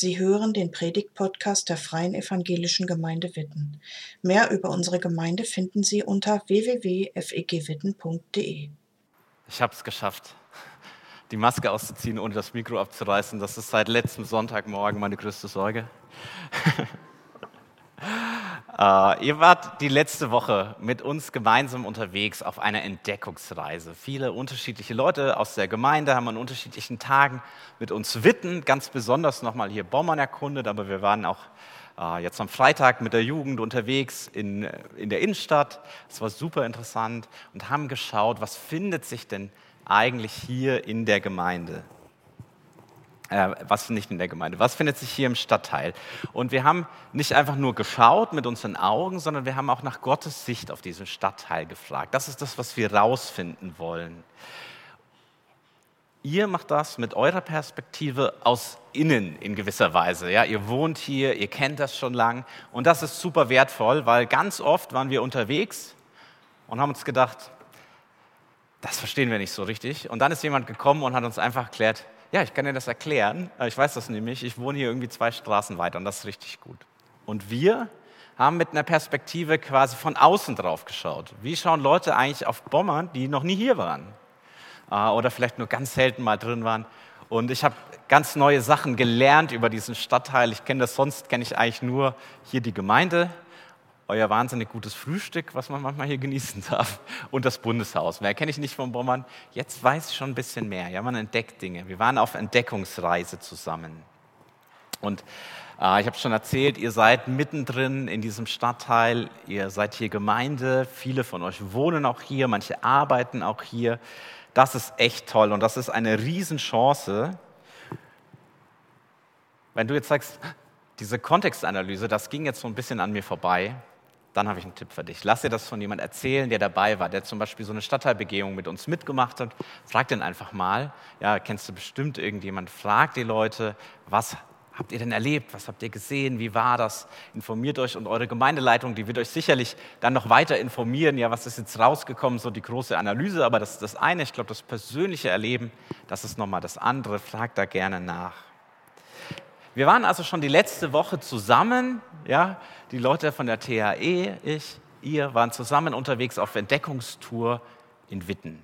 Sie hören den Predigt-Podcast der Freien Evangelischen Gemeinde Witten. Mehr über unsere Gemeinde finden Sie unter www.fegwitten.de. Ich habe es geschafft, die Maske auszuziehen, ohne das Mikro abzureißen. Das ist seit letztem Sonntagmorgen meine größte Sorge. Uh, ihr wart die letzte Woche mit uns gemeinsam unterwegs auf einer Entdeckungsreise. Viele unterschiedliche Leute aus der Gemeinde haben an unterschiedlichen Tagen mit uns Witten, ganz besonders nochmal hier Bommern erkundet, aber wir waren auch uh, jetzt am Freitag mit der Jugend unterwegs in, in der Innenstadt. Es war super interessant und haben geschaut, was findet sich denn eigentlich hier in der Gemeinde äh, was nicht in der Gemeinde, was findet sich hier im Stadtteil. Und wir haben nicht einfach nur geschaut mit unseren Augen, sondern wir haben auch nach Gottes Sicht auf diesen Stadtteil gefragt. Das ist das, was wir rausfinden wollen. Ihr macht das mit eurer Perspektive aus innen in gewisser Weise. Ja, ihr wohnt hier, ihr kennt das schon lang und das ist super wertvoll, weil ganz oft waren wir unterwegs und haben uns gedacht, das verstehen wir nicht so richtig. Und dann ist jemand gekommen und hat uns einfach erklärt, ja, ich kann dir das erklären. Äh, ich weiß das nämlich. Ich wohne hier irgendwie zwei Straßen weiter und das ist richtig gut. Und wir haben mit einer Perspektive quasi von außen drauf geschaut. Wie schauen Leute eigentlich auf Bommern, die noch nie hier waren? Äh, oder vielleicht nur ganz selten mal drin waren. Und ich habe ganz neue Sachen gelernt über diesen Stadtteil. Ich kenne das sonst, kenne ich eigentlich nur hier die Gemeinde euer wahnsinnig gutes Frühstück, was man manchmal hier genießen darf, und das Bundeshaus. Mehr kenne ich nicht von Bommern. Jetzt weiß ich schon ein bisschen mehr. Ja, man entdeckt Dinge. Wir waren auf Entdeckungsreise zusammen. Und äh, ich habe schon erzählt, ihr seid mittendrin in diesem Stadtteil. Ihr seid hier Gemeinde. Viele von euch wohnen auch hier. Manche arbeiten auch hier. Das ist echt toll und das ist eine Riesenchance. Wenn du jetzt sagst, diese Kontextanalyse, das ging jetzt so ein bisschen an mir vorbei dann habe ich einen Tipp für dich. Lass dir das von jemandem erzählen, der dabei war, der zum Beispiel so eine Stadtteilbegehung mit uns mitgemacht hat. Frag den einfach mal. Ja, kennst du bestimmt irgendjemand? Frag die Leute, was habt ihr denn erlebt? Was habt ihr gesehen? Wie war das? Informiert euch und eure Gemeindeleitung, die wird euch sicherlich dann noch weiter informieren. Ja, was ist jetzt rausgekommen? So die große Analyse, aber das ist das eine. Ich glaube, das persönliche Erleben, das ist nochmal das andere. Frag da gerne nach. Wir waren also schon die letzte Woche zusammen, ja, die Leute von der THE, ich, ihr waren zusammen unterwegs auf Entdeckungstour in Witten.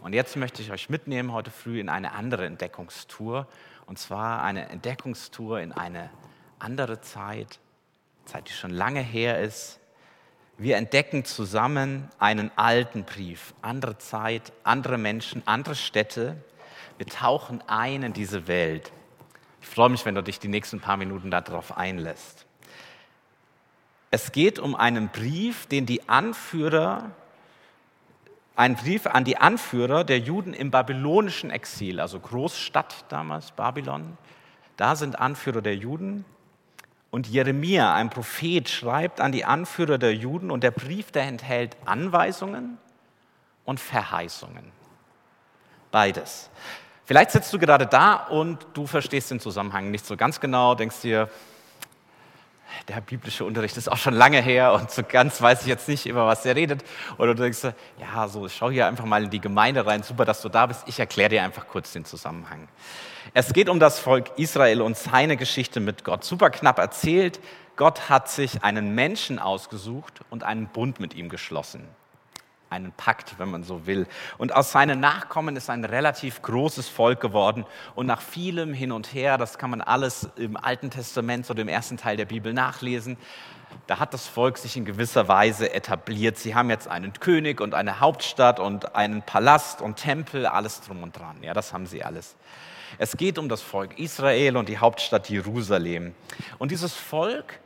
Und jetzt möchte ich euch mitnehmen heute früh in eine andere Entdeckungstour, und zwar eine Entdeckungstour in eine andere Zeit, Zeit, die schon lange her ist. Wir entdecken zusammen einen alten Brief, andere Zeit, andere Menschen, andere Städte. Wir tauchen ein in diese Welt. Ich freue mich, wenn du dich die nächsten paar Minuten darauf einlässt. Es geht um einen Brief, den die Anführer, einen Brief an die Anführer der Juden im babylonischen Exil, also Großstadt damals, Babylon. Da sind Anführer der Juden. Und Jeremia, ein Prophet, schreibt an die Anführer der Juden und der Brief, der enthält Anweisungen und Verheißungen. Beides. Vielleicht sitzt du gerade da und du verstehst den Zusammenhang nicht so ganz genau, denkst dir, der biblische Unterricht ist auch schon lange her und so ganz weiß ich jetzt nicht, über was der redet. Oder du denkst, ja, so schau hier einfach mal in die Gemeinde rein, super, dass du da bist. Ich erkläre dir einfach kurz den Zusammenhang. Es geht um das Volk Israel und seine Geschichte mit Gott. Super knapp erzählt. Gott hat sich einen Menschen ausgesucht und einen Bund mit ihm geschlossen einen Pakt, wenn man so will. Und aus seinen Nachkommen ist ein relativ großes Volk geworden. Und nach vielem Hin und Her, das kann man alles im Alten Testament oder im ersten Teil der Bibel nachlesen, da hat das Volk sich in gewisser Weise etabliert. Sie haben jetzt einen König und eine Hauptstadt und einen Palast und Tempel, alles drum und dran. Ja, das haben sie alles. Es geht um das Volk Israel und die Hauptstadt Jerusalem. Und dieses Volk,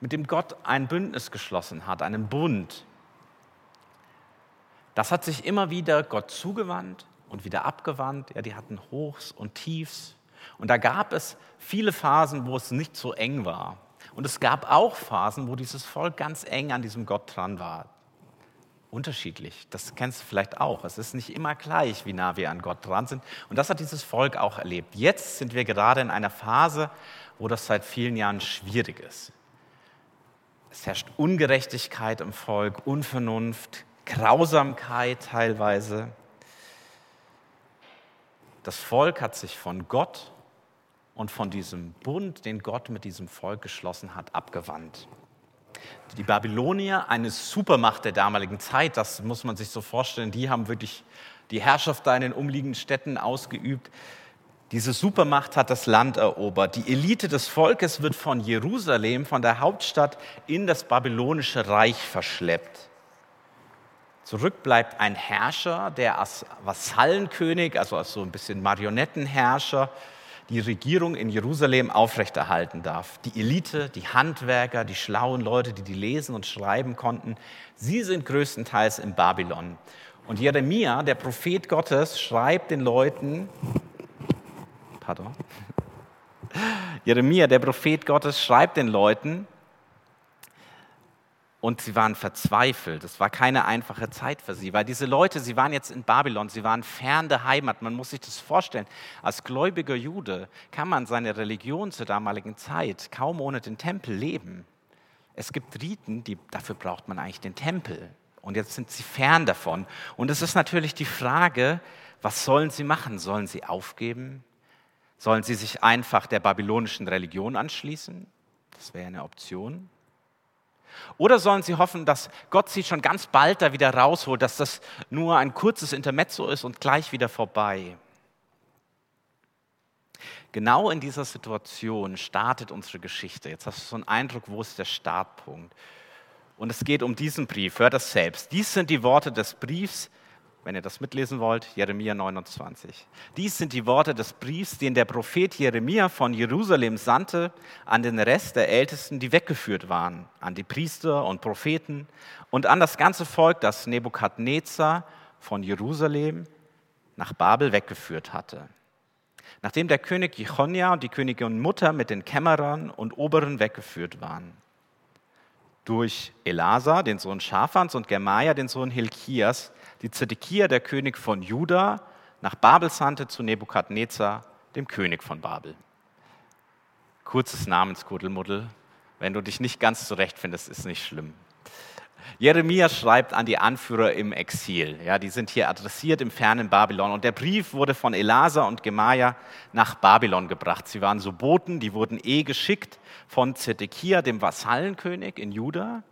mit dem Gott ein Bündnis geschlossen hat, einen Bund, das hat sich immer wieder Gott zugewandt und wieder abgewandt. Ja, die hatten Hochs und Tiefs. Und da gab es viele Phasen, wo es nicht so eng war. Und es gab auch Phasen, wo dieses Volk ganz eng an diesem Gott dran war. Unterschiedlich, das kennst du vielleicht auch. Es ist nicht immer gleich, wie nah wir an Gott dran sind. Und das hat dieses Volk auch erlebt. Jetzt sind wir gerade in einer Phase, wo das seit vielen Jahren schwierig ist. Es herrscht Ungerechtigkeit im Volk, Unvernunft, Grausamkeit teilweise. Das Volk hat sich von Gott und von diesem Bund, den Gott mit diesem Volk geschlossen hat, abgewandt. Die Babylonier, eine Supermacht der damaligen Zeit, das muss man sich so vorstellen, die haben wirklich die Herrschaft da in den umliegenden Städten ausgeübt. Diese Supermacht hat das Land erobert. Die Elite des Volkes wird von Jerusalem, von der Hauptstadt, in das babylonische Reich verschleppt. Zurück bleibt ein Herrscher, der als Vassallenkönig, also als so ein bisschen Marionettenherrscher, die Regierung in Jerusalem aufrechterhalten darf. Die Elite, die Handwerker, die schlauen Leute, die die lesen und schreiben konnten, sie sind größtenteils in Babylon. Und Jeremia, der Prophet Gottes, schreibt den Leuten, pardon, Jeremia, der Prophet Gottes, schreibt den Leuten, und sie waren verzweifelt. Es war keine einfache Zeit für sie, weil diese Leute, sie waren jetzt in Babylon, sie waren fern der Heimat. Man muss sich das vorstellen. Als gläubiger Jude kann man seine Religion zur damaligen Zeit kaum ohne den Tempel leben. Es gibt Riten, die, dafür braucht man eigentlich den Tempel. Und jetzt sind sie fern davon. Und es ist natürlich die Frage, was sollen sie machen? Sollen sie aufgeben? Sollen sie sich einfach der babylonischen Religion anschließen? Das wäre eine Option. Oder sollen sie hoffen, dass Gott sie schon ganz bald da wieder rausholt, dass das nur ein kurzes Intermezzo ist und gleich wieder vorbei? Genau in dieser Situation startet unsere Geschichte. Jetzt hast du so einen Eindruck, wo ist der Startpunkt? Und es geht um diesen Brief, hört das selbst. Dies sind die Worte des Briefs, wenn ihr das mitlesen wollt, Jeremia 29. Dies sind die Worte des Briefs, den der Prophet Jeremia von Jerusalem sandte an den Rest der Ältesten, die weggeführt waren, an die Priester und Propheten und an das ganze Volk, das Nebukadnezar von Jerusalem nach Babel weggeführt hatte. Nachdem der König Jechonia und die Königin Mutter mit den Kämmerern und Oberen weggeführt waren. Durch Elasa, den Sohn Schafans, und Germaia, den Sohn Hilkias, die Zedekia, der König von Juda, nach Babel sandte zu Nebukadnezar, dem König von Babel. Kurzes Namenskuddelmuddel. Wenn du dich nicht ganz zurechtfindest, ist nicht schlimm. Jeremia schreibt an die Anführer im Exil. Ja, die sind hier adressiert im fernen Babylon. Und der Brief wurde von Elasa und Gemaja nach Babylon gebracht. Sie waren so Boten, die wurden eh geschickt von Zedekia, dem Vasallenkönig in Juda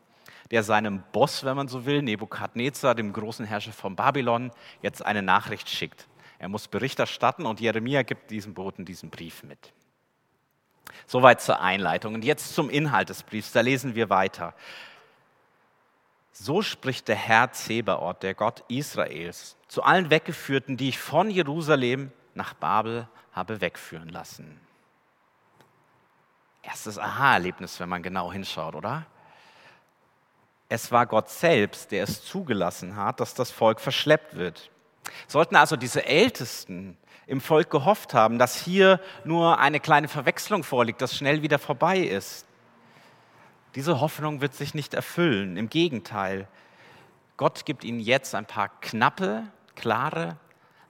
der seinem Boss, wenn man so will, Nebukadnezar, dem großen Herrscher von Babylon, jetzt eine Nachricht schickt. Er muss Bericht erstatten und Jeremia gibt diesem Boten diesen Brief mit. Soweit zur Einleitung. Und jetzt zum Inhalt des Briefs. Da lesen wir weiter. So spricht der Herr Zebaoth, der Gott Israels, zu allen Weggeführten, die ich von Jerusalem nach Babel habe wegführen lassen. Erstes Aha-Erlebnis, wenn man genau hinschaut, oder? Es war Gott selbst, der es zugelassen hat, dass das Volk verschleppt wird. Sollten also diese Ältesten im Volk gehofft haben, dass hier nur eine kleine Verwechslung vorliegt, dass schnell wieder vorbei ist. Diese Hoffnung wird sich nicht erfüllen. Im Gegenteil, Gott gibt ihnen jetzt ein paar knappe, klare,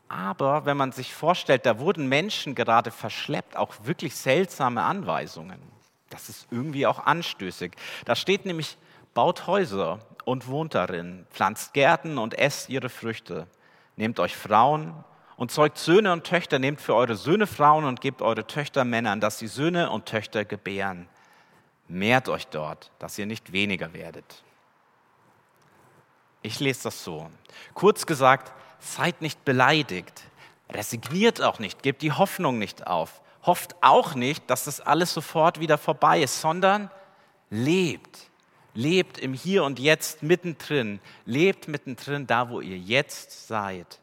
aber wenn man sich vorstellt, da wurden Menschen gerade verschleppt, auch wirklich seltsame Anweisungen. Das ist irgendwie auch anstößig. Da steht nämlich Baut Häuser und wohnt darin, pflanzt Gärten und esst ihre Früchte. Nehmt euch Frauen und zeugt Söhne und Töchter, nehmt für eure Söhne Frauen und gebt eure Töchter Männern, dass sie Söhne und Töchter gebären. Mehrt euch dort, dass ihr nicht weniger werdet. Ich lese das so. Kurz gesagt, seid nicht beleidigt, resigniert auch nicht, gebt die Hoffnung nicht auf, hofft auch nicht, dass das alles sofort wieder vorbei ist, sondern lebt Lebt im Hier und Jetzt mittendrin. Lebt mittendrin da, wo ihr jetzt seid.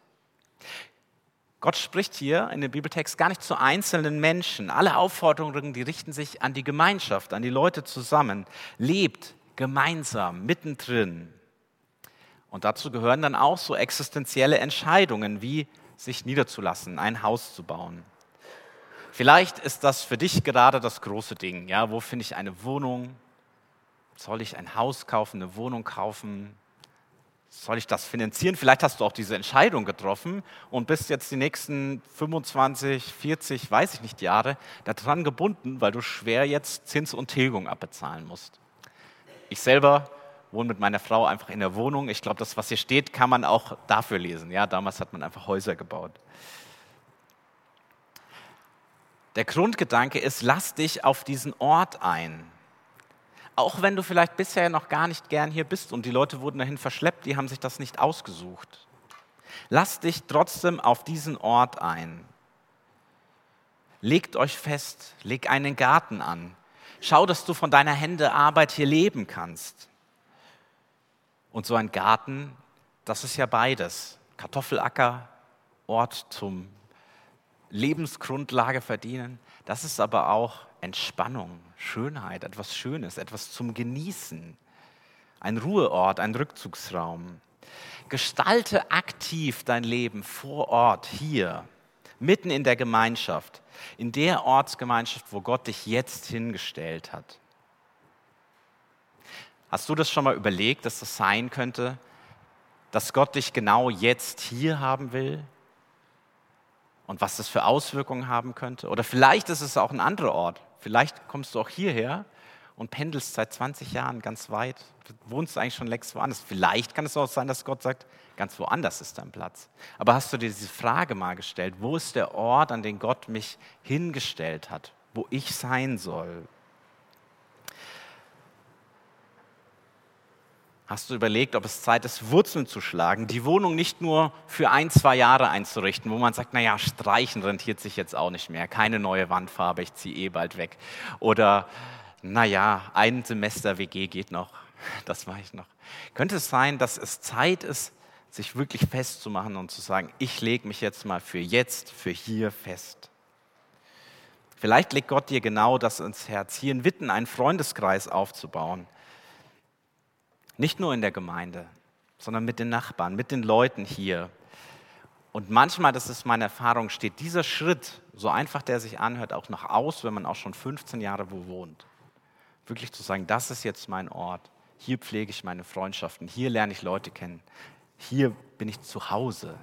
Gott spricht hier in dem Bibeltext gar nicht zu einzelnen Menschen. Alle Aufforderungen, die richten sich an die Gemeinschaft, an die Leute zusammen. Lebt gemeinsam mittendrin. Und dazu gehören dann auch so existenzielle Entscheidungen wie sich niederzulassen, ein Haus zu bauen. Vielleicht ist das für dich gerade das große Ding. Ja, wo finde ich eine Wohnung? Soll ich ein Haus kaufen, eine Wohnung kaufen? Soll ich das finanzieren? Vielleicht hast du auch diese Entscheidung getroffen und bist jetzt die nächsten 25, 40, weiß ich nicht Jahre daran gebunden, weil du schwer jetzt Zins und Tilgung abbezahlen musst. Ich selber wohne mit meiner Frau einfach in der Wohnung. Ich glaube, das, was hier steht, kann man auch dafür lesen. Ja, damals hat man einfach Häuser gebaut. Der Grundgedanke ist, lass dich auf diesen Ort ein. Auch wenn du vielleicht bisher noch gar nicht gern hier bist und die Leute wurden dahin verschleppt, die haben sich das nicht ausgesucht. Lass dich trotzdem auf diesen Ort ein. Legt euch fest, leg einen Garten an. Schau, dass du von deiner Hände Arbeit hier leben kannst. Und so ein Garten, das ist ja beides. Kartoffelacker, Ort zum Lebensgrundlage verdienen. Das ist aber auch Entspannung, Schönheit, etwas Schönes, etwas zum Genießen. Ein Ruheort, ein Rückzugsraum. Gestalte aktiv dein Leben vor Ort, hier, mitten in der Gemeinschaft, in der Ortsgemeinschaft, wo Gott dich jetzt hingestellt hat. Hast du das schon mal überlegt, dass das sein könnte, dass Gott dich genau jetzt hier haben will? Und was das für Auswirkungen haben könnte? Oder vielleicht ist es auch ein anderer Ort. Vielleicht kommst du auch hierher und pendelst seit 20 Jahren ganz weit, wohnst eigentlich schon längst woanders. Vielleicht kann es auch sein, dass Gott sagt, ganz woanders ist dein Platz. Aber hast du dir diese Frage mal gestellt, wo ist der Ort, an den Gott mich hingestellt hat, wo ich sein soll? Hast du überlegt, ob es Zeit ist, Wurzeln zu schlagen, die Wohnung nicht nur für ein, zwei Jahre einzurichten, wo man sagt, naja, streichen rentiert sich jetzt auch nicht mehr, keine neue Wandfarbe, ich ziehe eh bald weg. Oder naja, ein Semester WG geht noch, das mache ich noch. Könnte es sein, dass es Zeit ist, sich wirklich festzumachen und zu sagen, ich lege mich jetzt mal für jetzt, für hier fest. Vielleicht legt Gott dir genau das ins Herz, hier in Witten einen Freundeskreis aufzubauen. Nicht nur in der Gemeinde, sondern mit den Nachbarn, mit den Leuten hier. Und manchmal, das ist meine Erfahrung, steht dieser Schritt, so einfach der sich anhört, auch noch aus, wenn man auch schon 15 Jahre wo wohnt wirklich zu sagen, das ist jetzt mein Ort. Hier pflege ich meine Freundschaften. Hier lerne ich Leute kennen. Hier bin ich zu Hause.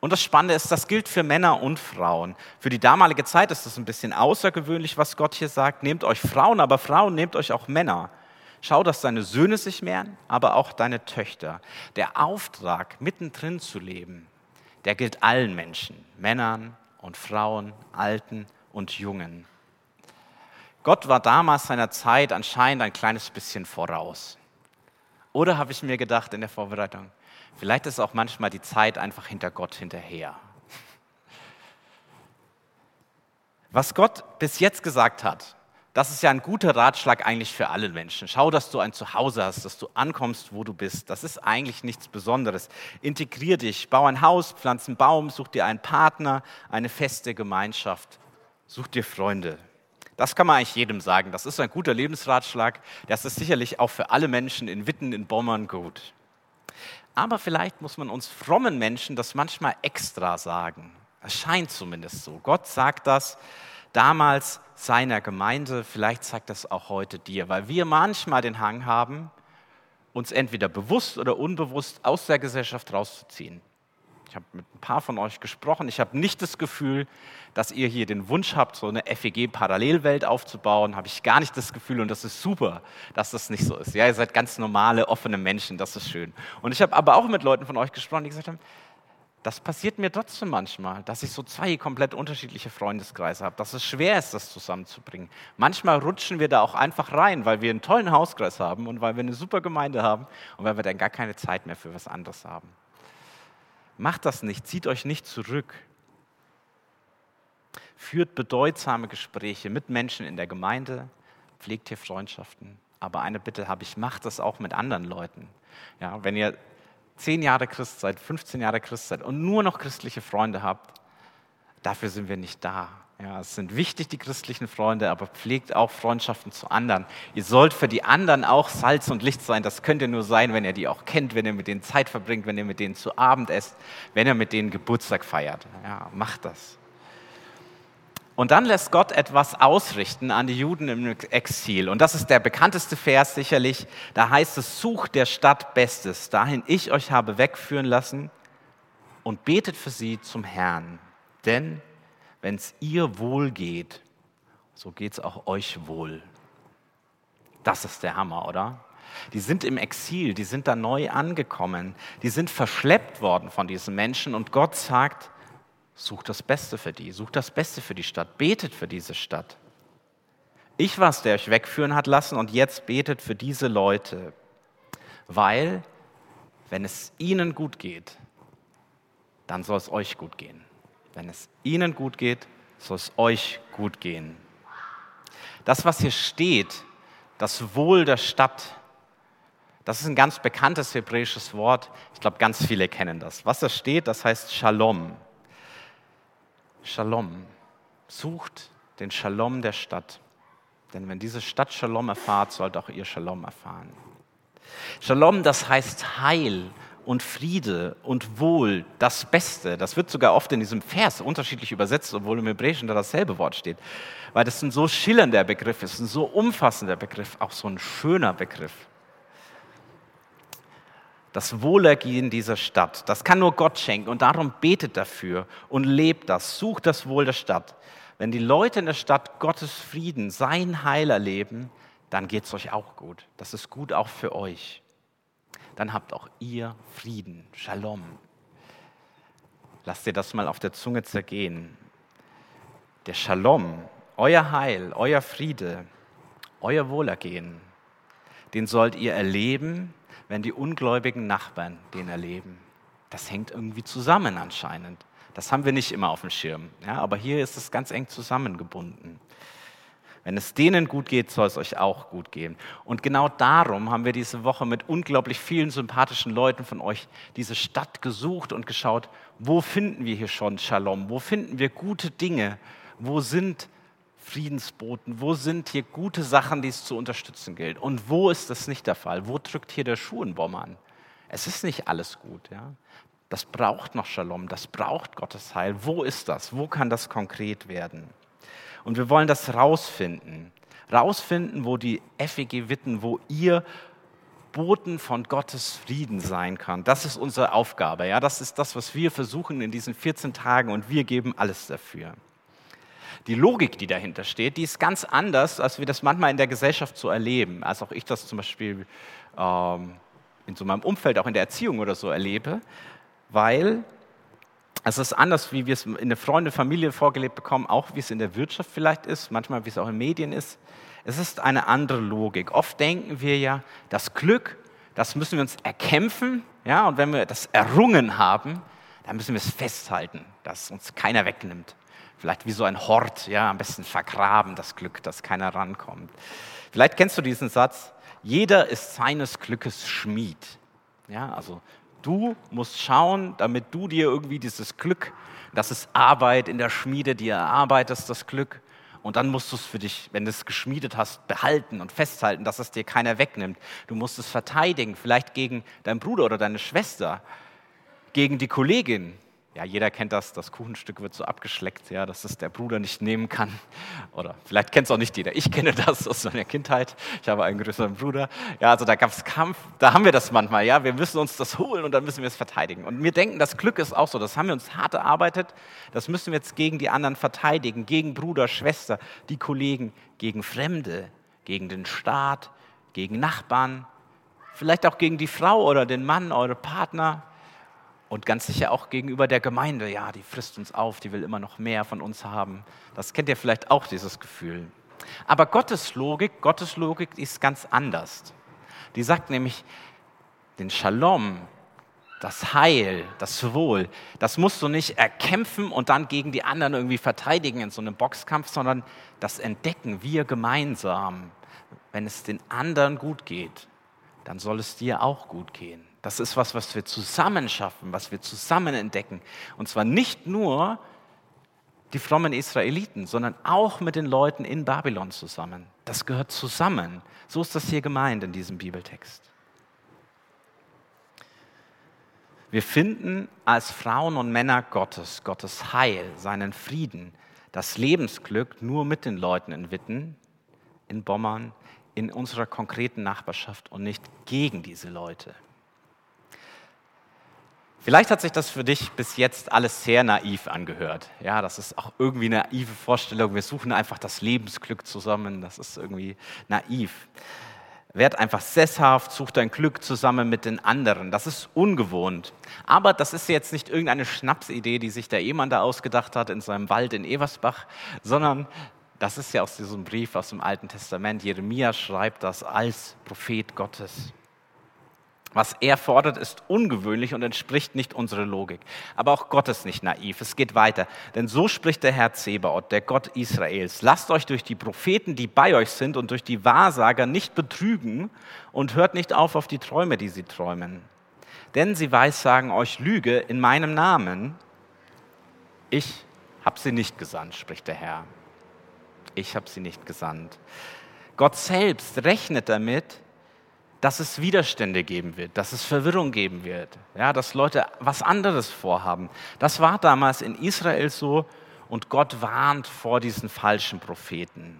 Und das Spannende ist, das gilt für Männer und Frauen. Für die damalige Zeit ist das ein bisschen außergewöhnlich, was Gott hier sagt. Nehmt euch Frauen, aber Frauen nehmt euch auch Männer. Schau, dass deine Söhne sich mehren, aber auch deine Töchter. Der Auftrag, mittendrin zu leben, der gilt allen Menschen, Männern und Frauen, Alten und Jungen. Gott war damals seiner Zeit anscheinend ein kleines bisschen voraus. Oder habe ich mir gedacht in der Vorbereitung, vielleicht ist auch manchmal die Zeit einfach hinter Gott hinterher. Was Gott bis jetzt gesagt hat, das ist ja ein guter Ratschlag eigentlich für alle Menschen. Schau, dass du ein Zuhause hast, dass du ankommst, wo du bist. Das ist eigentlich nichts Besonderes. Integrier dich, bau ein Haus, pflanz einen Baum, such dir einen Partner, eine feste Gemeinschaft, such dir Freunde. Das kann man eigentlich jedem sagen. Das ist ein guter Lebensratschlag. Das ist sicherlich auch für alle Menschen in Witten, in Bommern gut. Aber vielleicht muss man uns frommen Menschen das manchmal extra sagen. Es scheint zumindest so. Gott sagt das damals seiner Gemeinde, vielleicht sagt das auch heute dir, weil wir manchmal den Hang haben, uns entweder bewusst oder unbewusst aus der Gesellschaft rauszuziehen. Ich habe mit ein paar von euch gesprochen. Ich habe nicht das Gefühl, dass ihr hier den Wunsch habt, so eine FEG-Parallelwelt aufzubauen. Habe ich gar nicht das Gefühl und das ist super, dass das nicht so ist. Ja, ihr seid ganz normale, offene Menschen, das ist schön. Und ich habe aber auch mit Leuten von euch gesprochen, die gesagt haben, das passiert mir trotzdem manchmal, dass ich so zwei komplett unterschiedliche Freundeskreise habe, dass es schwer ist, das zusammenzubringen. Manchmal rutschen wir da auch einfach rein, weil wir einen tollen Hauskreis haben und weil wir eine super Gemeinde haben und weil wir dann gar keine Zeit mehr für was anderes haben. Macht das nicht, zieht euch nicht zurück. Führt bedeutsame Gespräche mit Menschen in der Gemeinde, pflegt hier Freundschaften. Aber eine Bitte habe ich, macht das auch mit anderen Leuten. Ja, wenn ihr zehn Jahre Christ seid, 15 Jahre Christ seid und nur noch christliche Freunde habt, dafür sind wir nicht da. Ja, es sind wichtig, die christlichen Freunde, aber pflegt auch Freundschaften zu anderen. Ihr sollt für die anderen auch Salz und Licht sein. Das könnt ihr nur sein, wenn ihr die auch kennt, wenn ihr mit denen Zeit verbringt, wenn ihr mit denen zu Abend esst, wenn ihr mit denen Geburtstag feiert. Ja, macht das. Und dann lässt Gott etwas ausrichten an die Juden im Exil. Und das ist der bekannteste Vers sicherlich. Da heißt es, sucht der Stadt Bestes, dahin ich euch habe wegführen lassen und betet für sie zum Herrn. Denn wenn es ihr wohl geht, so geht es auch euch wohl. Das ist der Hammer, oder? Die sind im Exil, die sind da neu angekommen, die sind verschleppt worden von diesen Menschen und Gott sagt, Sucht das Beste für die, sucht das Beste für die Stadt, betet für diese Stadt. Ich war es, der euch wegführen hat lassen und jetzt betet für diese Leute, weil wenn es ihnen gut geht, dann soll es euch gut gehen. Wenn es ihnen gut geht, soll es euch gut gehen. Das, was hier steht, das Wohl der Stadt, das ist ein ganz bekanntes hebräisches Wort. Ich glaube, ganz viele kennen das. Was da steht, das heißt Shalom. Shalom. Sucht den Shalom der Stadt. Denn wenn diese Stadt Shalom erfahrt, sollt auch ihr Shalom erfahren. Shalom, das heißt Heil und Friede und Wohl, das Beste. Das wird sogar oft in diesem Vers unterschiedlich übersetzt, obwohl im Hebräischen da dasselbe Wort steht. Weil das ein so schillernder Begriff ist, ein so umfassender Begriff, auch so ein schöner Begriff. Das Wohlergehen dieser Stadt, das kann nur Gott schenken und darum betet dafür und lebt das, sucht das Wohl der Stadt. Wenn die Leute in der Stadt Gottes Frieden, sein Heil erleben, dann geht es euch auch gut. Das ist gut auch für euch. Dann habt auch ihr Frieden, Shalom. Lasst ihr das mal auf der Zunge zergehen. Der Shalom, euer Heil, euer Friede, euer Wohlergehen, den sollt ihr erleben, wenn die ungläubigen Nachbarn den erleben. Das hängt irgendwie zusammen anscheinend. Das haben wir nicht immer auf dem Schirm. Ja, aber hier ist es ganz eng zusammengebunden. Wenn es denen gut geht, soll es euch auch gut gehen. Und genau darum haben wir diese Woche mit unglaublich vielen sympathischen Leuten von euch diese Stadt gesucht und geschaut, wo finden wir hier schon Shalom? Wo finden wir gute Dinge? Wo sind Friedensboten? Wo sind hier gute Sachen, die es zu unterstützen gilt? Und wo ist das nicht der Fall? Wo drückt hier der Schuh in Bomb an? Es ist nicht alles gut. Ja? Das braucht noch Shalom, das braucht Gottes Heil. Wo ist das? Wo kann das konkret werden? Und wir wollen das rausfinden. Rausfinden, wo die FEG Witten, wo ihr Boten von Gottes Frieden sein kann. Das ist unsere Aufgabe. Ja, das ist das, was wir versuchen in diesen 14 Tagen und wir geben alles dafür. Die Logik, die dahinter steht, die ist ganz anders, als wir das manchmal in der Gesellschaft so erleben. Als auch ich das zum Beispiel ähm, in so meinem Umfeld, auch in der Erziehung oder so erlebe, weil es ist anders, wie wir es in der Freunde, Familie vorgelebt bekommen, auch wie es in der Wirtschaft vielleicht ist, manchmal wie es auch in Medien ist. Es ist eine andere Logik. Oft denken wir ja, das Glück, das müssen wir uns erkämpfen, ja, und wenn wir das errungen haben, dann müssen wir es festhalten, dass uns keiner wegnimmt. Vielleicht wie so ein Hort, ja, am besten vergraben das Glück, dass keiner rankommt. Vielleicht kennst du diesen Satz, jeder ist seines Glückes Schmied. Ja, also Du musst schauen, damit du dir irgendwie dieses Glück, das ist Arbeit in der Schmiede, dir erarbeitest das Glück. Und dann musst du es für dich, wenn du es geschmiedet hast, behalten und festhalten, dass es dir keiner wegnimmt. Du musst es verteidigen, vielleicht gegen deinen Bruder oder deine Schwester, gegen die Kollegin, ja, jeder kennt das, das Kuchenstück wird so abgeschleckt, ja, dass es der Bruder nicht nehmen kann. Oder vielleicht kennt es auch nicht jeder. Ich kenne das aus meiner Kindheit. Ich habe einen größeren Bruder. Ja, also da gab es Kampf, da haben wir das manchmal, ja. Wir müssen uns das holen und dann müssen wir es verteidigen. Und wir denken, das Glück ist auch so. Das haben wir uns hart erarbeitet. Das müssen wir jetzt gegen die anderen verteidigen, gegen Bruder, Schwester, die Kollegen, gegen Fremde, gegen den Staat, gegen Nachbarn, vielleicht auch gegen die Frau oder den Mann, eure Partner und ganz sicher auch gegenüber der Gemeinde, ja, die frisst uns auf, die will immer noch mehr von uns haben. Das kennt ihr vielleicht auch, dieses Gefühl. Aber Gottes Logik, Gottes Logik ist ganz anders. Die sagt nämlich, den Shalom, das Heil, das Wohl, das musst du nicht erkämpfen und dann gegen die anderen irgendwie verteidigen in so einem Boxkampf, sondern das entdecken wir gemeinsam. Wenn es den anderen gut geht, dann soll es dir auch gut gehen. Das ist was, was wir zusammen schaffen, was wir zusammen entdecken. Und zwar nicht nur die frommen Israeliten, sondern auch mit den Leuten in Babylon zusammen. Das gehört zusammen. So ist das hier gemeint in diesem Bibeltext. Wir finden als Frauen und Männer Gottes, Gottes Heil, seinen Frieden, das Lebensglück nur mit den Leuten in Witten, in Bommern, in unserer konkreten Nachbarschaft und nicht gegen diese Leute. Vielleicht hat sich das für dich bis jetzt alles sehr naiv angehört. Ja, das ist auch irgendwie eine naive Vorstellung. Wir suchen einfach das Lebensglück zusammen. Das ist irgendwie naiv. Werd einfach sesshaft, such dein Glück zusammen mit den anderen. Das ist ungewohnt. Aber das ist jetzt nicht irgendeine Schnapsidee, die sich der Ehemann da ausgedacht hat in seinem Wald in Eversbach, sondern das ist ja aus diesem Brief aus dem Alten Testament. Jeremia schreibt das als Prophet Gottes. Was er fordert, ist ungewöhnlich und entspricht nicht unserer Logik. Aber auch Gott ist nicht naiv. Es geht weiter. Denn so spricht der Herr Zebaoth, der Gott Israels. Lasst euch durch die Propheten, die bei euch sind, und durch die Wahrsager nicht betrügen und hört nicht auf auf die Träume, die sie träumen. Denn sie weissagen euch Lüge in meinem Namen. Ich habe sie nicht gesandt, spricht der Herr. Ich habe sie nicht gesandt. Gott selbst rechnet damit, dass es Widerstände geben wird, dass es Verwirrung geben wird, ja, dass Leute was anderes vorhaben. Das war damals in Israel so und Gott warnt vor diesen falschen Propheten.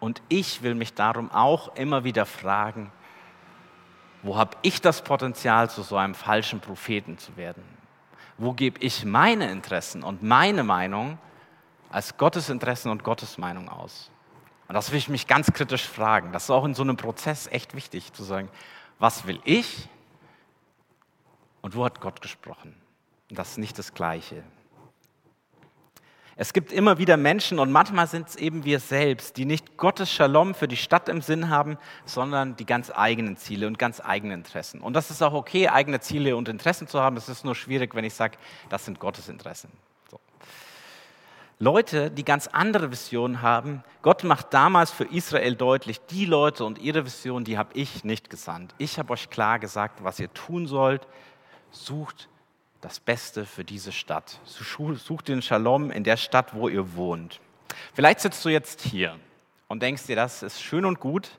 Und ich will mich darum auch immer wieder fragen, wo habe ich das Potenzial, zu so einem falschen Propheten zu werden? Wo gebe ich meine Interessen und meine Meinung als Gottes Interessen und Gottes Meinung aus? Und das will ich mich ganz kritisch fragen. Das ist auch in so einem Prozess echt wichtig zu sagen, was will ich und wo hat Gott gesprochen? Und das ist nicht das Gleiche. Es gibt immer wieder Menschen und manchmal sind es eben wir selbst, die nicht Gottes Shalom für die Stadt im Sinn haben, sondern die ganz eigenen Ziele und ganz eigenen Interessen. Und das ist auch okay, eigene Ziele und Interessen zu haben. Es ist nur schwierig, wenn ich sage, das sind Gottes Interessen. Leute, die ganz andere Visionen haben. Gott macht damals für Israel deutlich, die Leute und ihre Vision, die habe ich nicht gesandt. Ich habe euch klar gesagt, was ihr tun sollt. Sucht das Beste für diese Stadt. Sucht den Shalom in der Stadt, wo ihr wohnt. Vielleicht sitzt du jetzt hier und denkst dir, das ist schön und gut,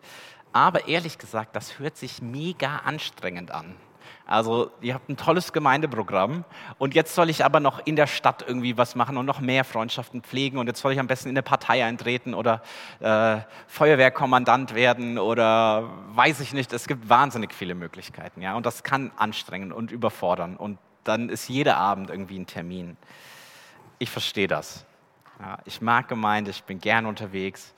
aber ehrlich gesagt, das hört sich mega anstrengend an. Also ihr habt ein tolles Gemeindeprogramm und jetzt soll ich aber noch in der Stadt irgendwie was machen und noch mehr Freundschaften pflegen und jetzt soll ich am besten in eine Partei eintreten oder äh, Feuerwehrkommandant werden oder weiß ich nicht. Es gibt wahnsinnig viele Möglichkeiten, ja, und das kann anstrengen und überfordern und dann ist jeder Abend irgendwie ein Termin. Ich verstehe das. Ja, ich mag Gemeinde, ich bin gern unterwegs.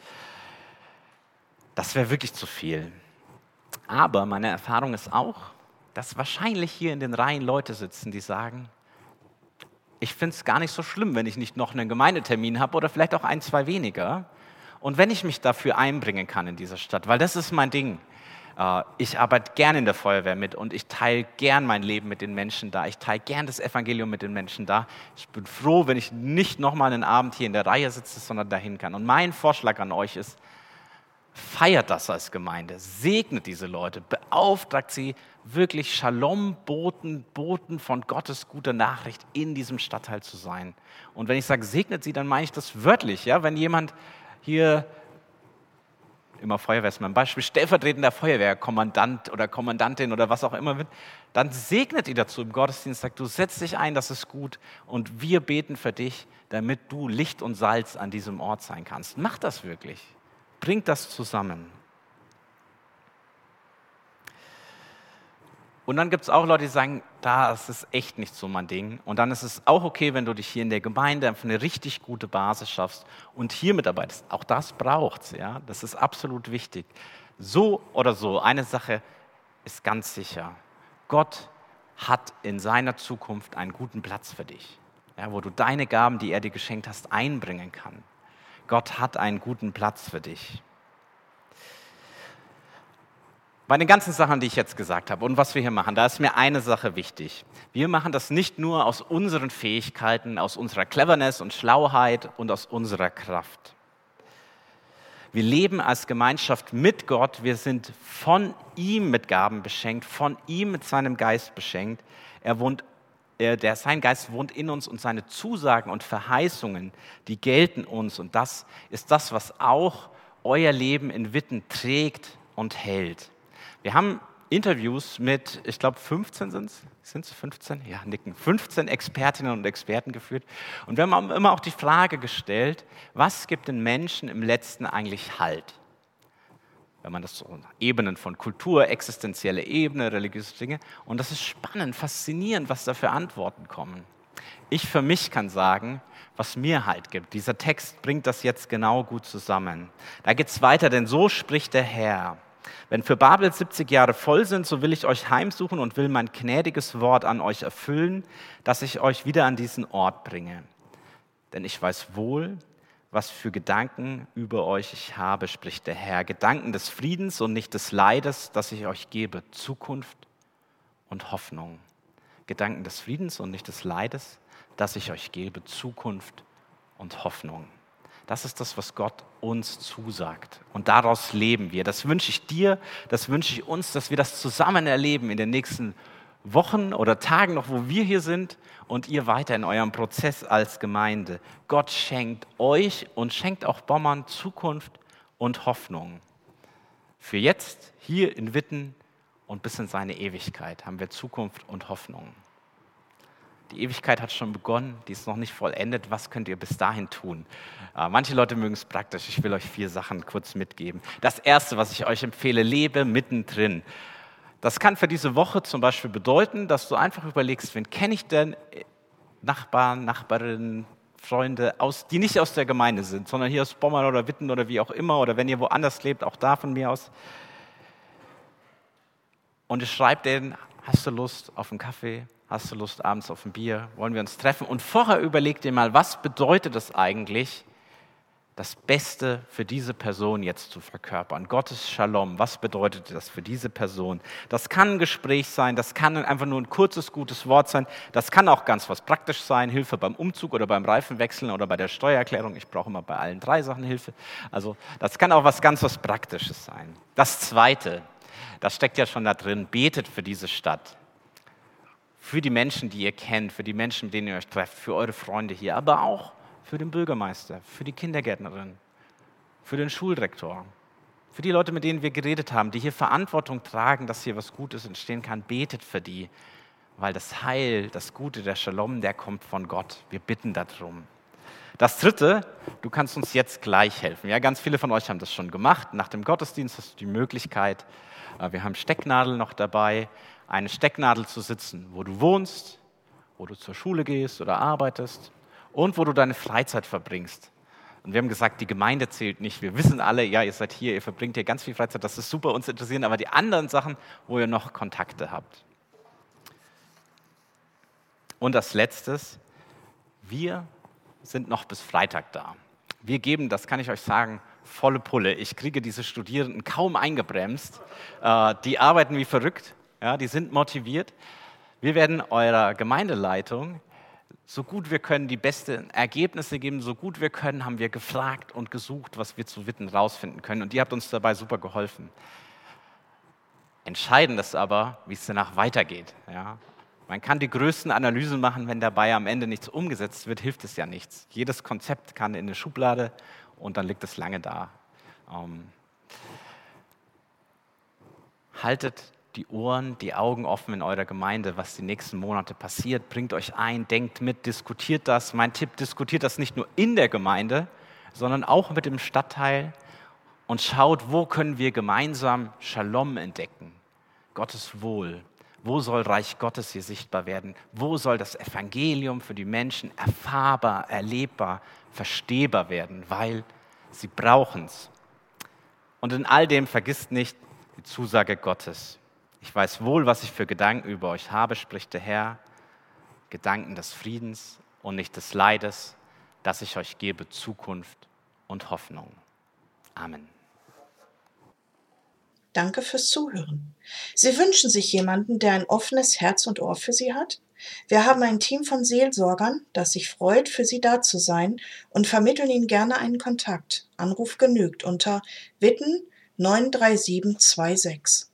Das wäre wirklich zu viel. Aber meine Erfahrung ist auch, dass wahrscheinlich hier in den Reihen Leute sitzen, die sagen, ich finde es gar nicht so schlimm, wenn ich nicht noch einen Gemeindetermin habe oder vielleicht auch ein, zwei weniger. Und wenn ich mich dafür einbringen kann in dieser Stadt, weil das ist mein Ding. Äh, ich arbeite gern in der Feuerwehr mit und ich teile gern mein Leben mit den Menschen da. Ich teile gern das Evangelium mit den Menschen da. Ich bin froh, wenn ich nicht nochmal einen Abend hier in der Reihe sitze, sondern dahin kann. Und mein Vorschlag an euch ist, Feiert das als Gemeinde, segnet diese Leute, beauftragt sie, wirklich Shalom-Boten, Boten von Gottes guter Nachricht in diesem Stadtteil zu sein. Und wenn ich sage, segnet sie, dann meine ich das wörtlich. Ja? Wenn jemand hier, immer Feuerwehr ist mein Beispiel, stellvertretender Feuerwehrkommandant oder Kommandantin oder was auch immer wird, dann segnet ihr dazu im Gottesdienst, sagt, du setzt dich ein, das ist gut und wir beten für dich, damit du Licht und Salz an diesem Ort sein kannst. Mach das wirklich. Bringt das zusammen. Und dann gibt es auch Leute, die sagen, das ist echt nicht so mein Ding. Und dann ist es auch okay, wenn du dich hier in der Gemeinde einfach eine richtig gute Basis schaffst und hier mitarbeitest. Auch das braucht es, ja. Das ist absolut wichtig. So oder so, eine Sache ist ganz sicher. Gott hat in seiner Zukunft einen guten Platz für dich, ja, wo du deine Gaben, die er dir geschenkt hast, einbringen kannst. Gott hat einen guten Platz für dich. Bei den ganzen Sachen, die ich jetzt gesagt habe und was wir hier machen, da ist mir eine Sache wichtig. Wir machen das nicht nur aus unseren Fähigkeiten, aus unserer Cleverness und Schlauheit und aus unserer Kraft. Wir leben als Gemeinschaft mit Gott. Wir sind von ihm mit Gaben beschenkt, von ihm mit seinem Geist beschenkt. Er wohnt der, sein Geist wohnt in uns und seine Zusagen und Verheißungen, die gelten uns. Und das ist das, was auch euer Leben in Witten trägt und hält. Wir haben Interviews mit, ich glaube, 15 sind es. Sind es 15? Ja, nicken. 15 Expertinnen und Experten geführt. Und wir haben immer auch die Frage gestellt, was gibt den Menschen im Letzten eigentlich Halt? Wenn man das so Ebenen von Kultur, existenzielle Ebene, religiöse Dinge. Und das ist spannend, faszinierend, was da für Antworten kommen. Ich für mich kann sagen, was mir halt gibt. Dieser Text bringt das jetzt genau gut zusammen. Da geht es weiter, denn so spricht der Herr. Wenn für Babel 70 Jahre voll sind, so will ich euch heimsuchen und will mein gnädiges Wort an euch erfüllen, dass ich euch wieder an diesen Ort bringe. Denn ich weiß wohl, was für Gedanken über euch ich habe, spricht der Herr. Gedanken des Friedens und nicht des Leides, das ich euch gebe. Zukunft und Hoffnung. Gedanken des Friedens und nicht des Leides, das ich euch gebe. Zukunft und Hoffnung. Das ist das, was Gott uns zusagt. Und daraus leben wir. Das wünsche ich dir, das wünsche ich uns, dass wir das zusammen erleben in den nächsten Wochen oder Tagen noch, wo wir hier sind und ihr weiter in eurem Prozess als Gemeinde. Gott schenkt euch und schenkt auch Bommern Zukunft und Hoffnung. Für jetzt, hier in Witten und bis in seine Ewigkeit haben wir Zukunft und Hoffnung. Die Ewigkeit hat schon begonnen, die ist noch nicht vollendet. Was könnt ihr bis dahin tun? Äh, manche Leute mögen es praktisch. Ich will euch vier Sachen kurz mitgeben. Das erste, was ich euch empfehle, lebe mittendrin. Das kann für diese Woche zum Beispiel bedeuten, dass du einfach überlegst, wen kenne ich denn? Nachbarn, Nachbarinnen, Freunde, aus, die nicht aus der Gemeinde sind, sondern hier aus Bommern oder Witten oder wie auch immer, oder wenn ihr woanders lebt, auch da von mir aus. Und ich schreibe denen, hast du Lust auf einen Kaffee? Hast du Lust abends auf ein Bier? Wollen wir uns treffen? Und vorher überleg dir mal, was bedeutet es eigentlich, das Beste für diese Person jetzt zu verkörpern? Gottes Shalom, was bedeutet das für diese Person? Das kann ein Gespräch sein, das kann einfach nur ein kurzes, gutes Wort sein, das kann auch ganz was praktisch sein, Hilfe beim Umzug oder beim Reifenwechseln oder bei der Steuererklärung. Ich brauche immer bei allen drei Sachen Hilfe. Also das kann auch was ganz was Praktisches sein. Das Zweite, das steckt ja schon da drin, betet für diese Stadt für die Menschen, die ihr kennt, für die Menschen, mit denen ihr euch trefft, für eure Freunde hier, aber auch für den Bürgermeister, für die Kindergärtnerin, für den Schuldirektor, für die Leute, mit denen wir geredet haben, die hier Verantwortung tragen, dass hier was Gutes entstehen kann. Betet für die, weil das Heil, das Gute, der Shalom, der kommt von Gott. Wir bitten darum. Das Dritte, du kannst uns jetzt gleich helfen. Ja, ganz viele von euch haben das schon gemacht. Nach dem Gottesdienst hast du die Möglichkeit. Äh, wir haben Stecknadeln noch dabei eine Stecknadel zu sitzen, wo du wohnst, wo du zur Schule gehst oder arbeitest und wo du deine Freizeit verbringst. Und wir haben gesagt, die Gemeinde zählt nicht. Wir wissen alle, ja, ihr seid hier, ihr verbringt hier ganz viel Freizeit, das ist super, uns interessieren, aber die anderen Sachen, wo ihr noch Kontakte habt. Und als letztes, wir sind noch bis Freitag da. Wir geben, das kann ich euch sagen, volle Pulle. Ich kriege diese Studierenden kaum eingebremst. Äh, die arbeiten wie verrückt. Ja, die sind motiviert. Wir werden eurer Gemeindeleitung so gut wir können die besten Ergebnisse geben, so gut wir können, haben wir gefragt und gesucht, was wir zu Witten rausfinden können. Und ihr habt uns dabei super geholfen. Entscheidend ist aber, wie es danach weitergeht. Ja? Man kann die größten Analysen machen, wenn dabei am Ende nichts umgesetzt wird, hilft es ja nichts. Jedes Konzept kann in eine Schublade und dann liegt es lange da. Ähm, haltet die Ohren, die Augen offen in eurer Gemeinde, was die nächsten Monate passiert. Bringt euch ein, denkt mit, diskutiert das. Mein Tipp, diskutiert das nicht nur in der Gemeinde, sondern auch mit dem Stadtteil und schaut, wo können wir gemeinsam Shalom entdecken, Gottes Wohl. Wo soll Reich Gottes hier sichtbar werden? Wo soll das Evangelium für die Menschen erfahrbar, erlebbar, verstehbar werden? Weil sie brauchen es. Und in all dem vergisst nicht die Zusage Gottes. Ich weiß wohl, was ich für Gedanken über euch habe, spricht der Herr. Gedanken des Friedens und nicht des Leides, dass ich euch gebe Zukunft und Hoffnung. Amen. Danke fürs Zuhören. Sie wünschen sich jemanden, der ein offenes Herz und Ohr für Sie hat? Wir haben ein Team von Seelsorgern, das sich freut, für Sie da zu sein und vermitteln Ihnen gerne einen Kontakt. Anruf genügt unter Witten 93726.